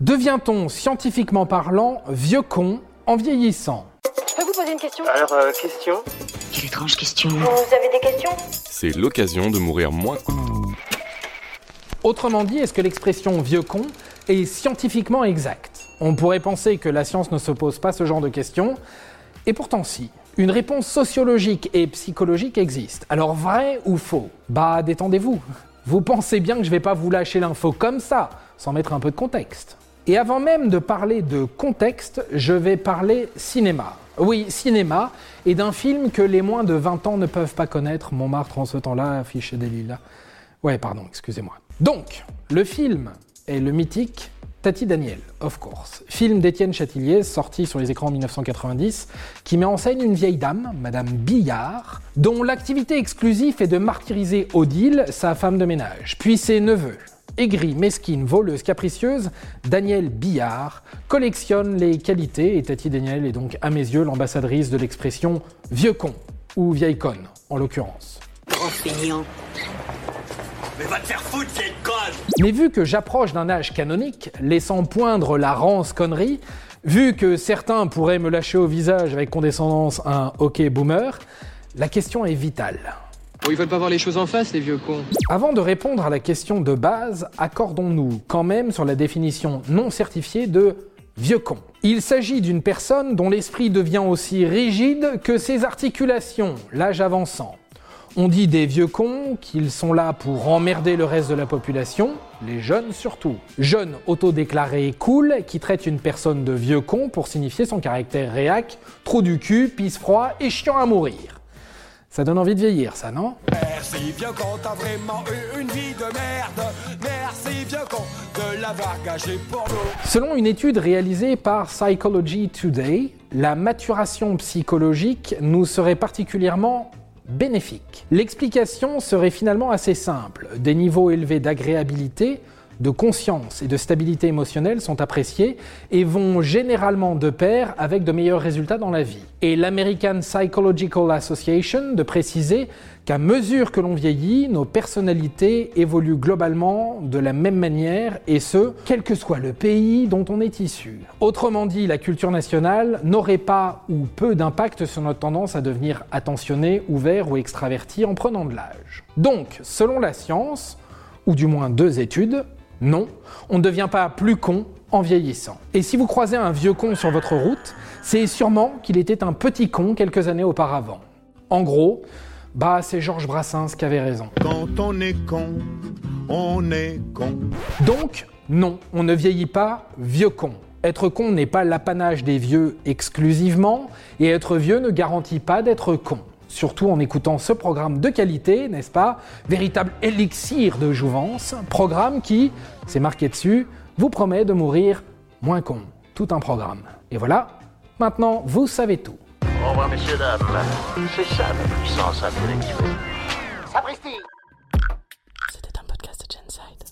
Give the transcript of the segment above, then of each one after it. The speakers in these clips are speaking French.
Devient-on, scientifiquement parlant, vieux con en vieillissant Je peux vous poser une question Alors, euh, question Quelle étrange question. Vous avez des questions C'est l'occasion de mourir moins. Autrement dit, est-ce que l'expression vieux con est scientifiquement exacte? On pourrait penser que la science ne se pose pas ce genre de questions, et pourtant si. Une réponse sociologique et psychologique existe. Alors vrai ou faux? Bah détendez-vous. Vous pensez bien que je vais pas vous lâcher l'info comme ça, sans mettre un peu de contexte. Et avant même de parler de contexte, je vais parler cinéma. Oui, cinéma, et d'un film que les moins de 20 ans ne peuvent pas connaître, Montmartre en ce temps-là, affiché des lilas. Ouais, pardon, excusez-moi. Donc, le film est le mythique Tati Daniel, of course. Film d'Étienne Châtillier, sorti sur les écrans en 1990, qui met en scène une vieille dame, Madame Billard, dont l'activité exclusive est de martyriser Odile, sa femme de ménage, puis ses neveux. Aigrie, mesquine, voleuse, capricieuse, Danielle Billard collectionne les qualités et Tati Daniel est donc à mes yeux l'ambassadrice de l'expression vieux con ou vieille conne en l'occurrence. Mais va te faire foutre, vieille conne Mais vu que j'approche d'un âge canonique, laissant poindre la rance connerie, vu que certains pourraient me lâcher au visage avec condescendance un hockey boomer, la question est vitale. Bon, ils veulent pas voir les choses en face, les vieux cons. Avant de répondre à la question de base, accordons-nous quand même sur la définition non certifiée de vieux con. Il s'agit d'une personne dont l'esprit devient aussi rigide que ses articulations, l'âge avançant. On dit des vieux cons qu'ils sont là pour emmerder le reste de la population, les jeunes surtout. Jeunes autodéclarés cool qui traitent une personne de vieux con pour signifier son caractère réac, trou du cul, pisse froid et chiant à mourir. Ça donne envie de vieillir, ça, non? Merci vieux con, t'as vraiment eu une vie de merde. Merci vieux con de l'avoir gâché pour nous. Selon une étude réalisée par Psychology Today, la maturation psychologique nous serait particulièrement bénéfique. L'explication serait finalement assez simple. Des niveaux élevés d'agréabilité, de conscience et de stabilité émotionnelle sont appréciés et vont généralement de pair avec de meilleurs résultats dans la vie. Et l'American Psychological Association de préciser qu'à mesure que l'on vieillit, nos personnalités évoluent globalement de la même manière et ce, quel que soit le pays dont on est issu. Autrement dit, la culture nationale n'aurait pas ou peu d'impact sur notre tendance à devenir attentionné, ouvert ou extraverti en prenant de l'âge. Donc, selon la science, ou du moins deux études, non, on ne devient pas plus con en vieillissant. Et si vous croisez un vieux con sur votre route, c'est sûrement qu'il était un petit con quelques années auparavant. En gros, bah c'est Georges Brassens qui avait raison. Quand on est con, on est con. Donc, non, on ne vieillit pas vieux con. Être con n'est pas l'apanage des vieux exclusivement, et être vieux ne garantit pas d'être con. Surtout en écoutant ce programme de qualité, n'est-ce pas? Véritable élixir de jouvence, programme qui, c'est marqué dessus, vous promet de mourir moins con. Tout un programme. Et voilà, maintenant vous savez tout. Au revoir, messieurs, dames. C'est ça la puissance intellectuelle. Sapristi C'était un podcast de Genside.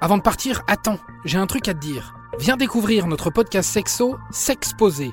Avant de partir, attends, j'ai un truc à te dire. Viens découvrir notre podcast sexo, S'exposer.